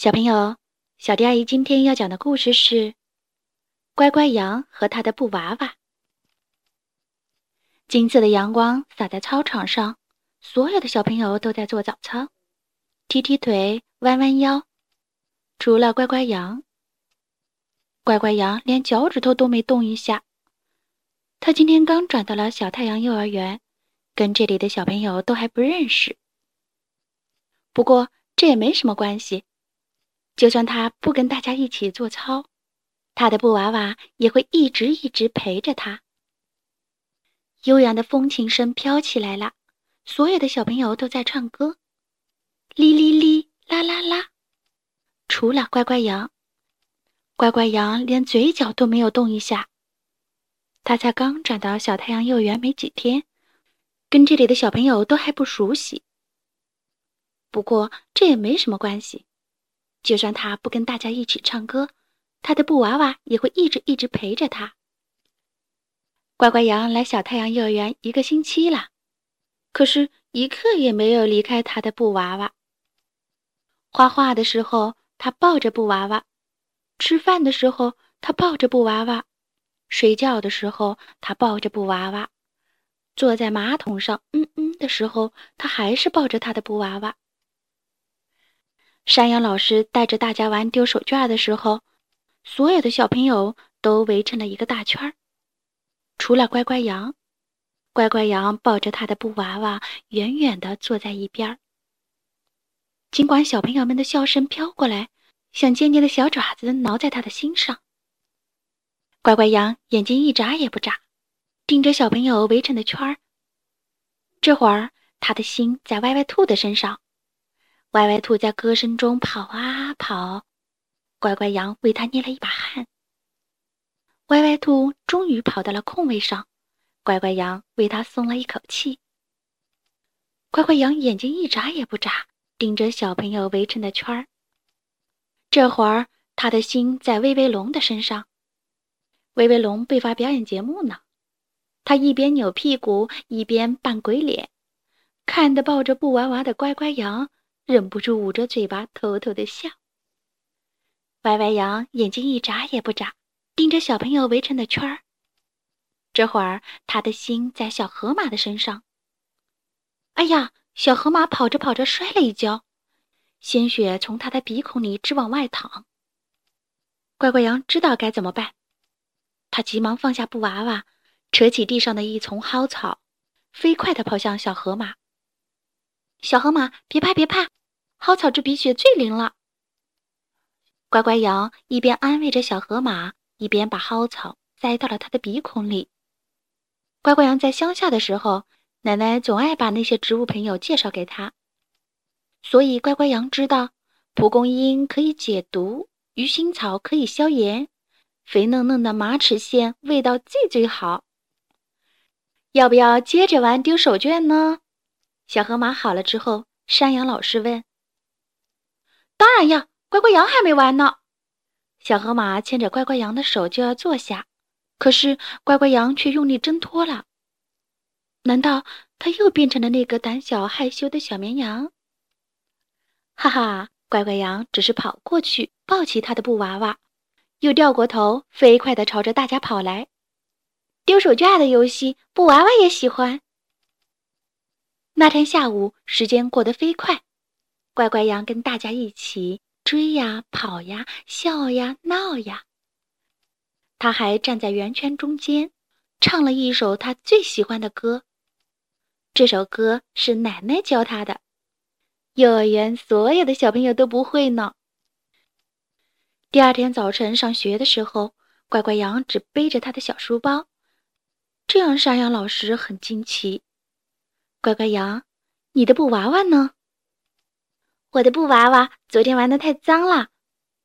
小朋友，小迪阿姨今天要讲的故事是《乖乖羊和他的布娃娃》。金色的阳光洒在操场上，所有的小朋友都在做早操，踢踢腿，弯弯腰。除了乖乖羊，乖乖羊连脚趾头都没动一下。他今天刚转到了小太阳幼儿园，跟这里的小朋友都还不认识。不过这也没什么关系。就算他不跟大家一起做操，他的布娃娃也会一直一直陪着他。悠扬的风琴声飘起来了，所有的小朋友都在唱歌，哩哩哩，啦啦啦。除了乖乖羊，乖乖羊连嘴角都没有动一下。他才刚转到小太阳幼儿园没几天，跟这里的小朋友都还不熟悉。不过这也没什么关系。就算他不跟大家一起唱歌，他的布娃娃也会一直一直陪着他。乖乖羊来小太阳幼儿园一个星期了，可是一刻也没有离开他的布娃娃。画画的时候，他抱着布娃娃；吃饭的时候，他抱着布娃娃；睡觉的时候，他抱着布娃娃；坐在马桶上嗯嗯的时候，他还是抱着他的布娃娃。山羊老师带着大家玩丢手绢的时候，所有的小朋友都围成了一个大圈儿，除了乖乖羊。乖乖羊抱着他的布娃娃，远远地坐在一边儿。尽管小朋友们的笑声飘过来，像尖尖的小爪子挠在他的心上，乖乖羊眼睛一眨也不眨，盯着小朋友围成的圈儿。这会儿，他的心在歪歪兔的身上。歪歪兔在歌声中跑啊跑，乖乖羊为它捏了一把汗。歪歪兔终于跑到了空位上，乖乖羊为它松了一口气。乖乖羊眼睛一眨也不眨，盯着小朋友围成的圈儿。这会儿，他的心在威威龙的身上。威威龙被发表演节目呢，他一边扭屁股一边扮鬼脸，看得抱着布娃娃的乖乖羊。忍不住捂着嘴巴偷偷的笑。歪歪羊眼睛一眨也不眨，盯着小朋友围成的圈儿。这会儿，他的心在小河马的身上。哎呀，小河马跑着跑着摔了一跤，鲜血从他的鼻孔里直往外淌。乖乖羊知道该怎么办，他急忙放下布娃娃，扯起地上的一丛蒿草，飞快地跑向小河马。小河马，别怕，别怕。蒿草治鼻血最灵了。乖乖羊一边安慰着小河马，一边把蒿草塞到了他的鼻孔里。乖乖羊在乡下的时候，奶奶总爱把那些植物朋友介绍给他，所以乖乖羊知道蒲公英可以解毒，鱼腥草可以消炎，肥嫩嫩的马齿苋味道最最好。要不要接着玩丢手绢呢？小河马好了之后，山羊老师问。当然要，乖乖羊还没完呢。小河马牵着乖乖羊的手就要坐下，可是乖乖羊却用力挣脱了。难道他又变成了那个胆小害羞的小绵羊？哈哈，乖乖羊只是跑过去抱起他的布娃娃，又掉过头，飞快地朝着大家跑来。丢手绢的游戏，布娃娃也喜欢。那天下午，时间过得飞快。乖乖羊跟大家一起追呀、跑呀、笑呀、闹呀。他还站在圆圈中间，唱了一首他最喜欢的歌。这首歌是奶奶教他的，幼儿园所有的小朋友都不会呢。第二天早晨上学的时候，乖乖羊只背着他的小书包，这让山羊老师很惊奇。乖乖羊，你的布娃娃呢？我的布娃娃昨天玩的太脏了，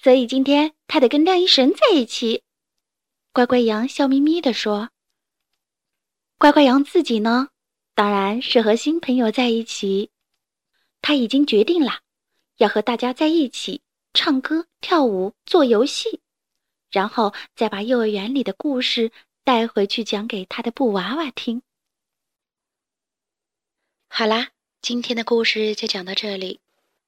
所以今天它得跟晾衣绳在一起。乖乖羊笑眯眯地说：“乖乖羊自己呢，当然是和新朋友在一起。他已经决定了，要和大家在一起唱歌、跳舞、做游戏，然后再把幼儿园里的故事带回去讲给他的布娃娃听。”好啦，今天的故事就讲到这里。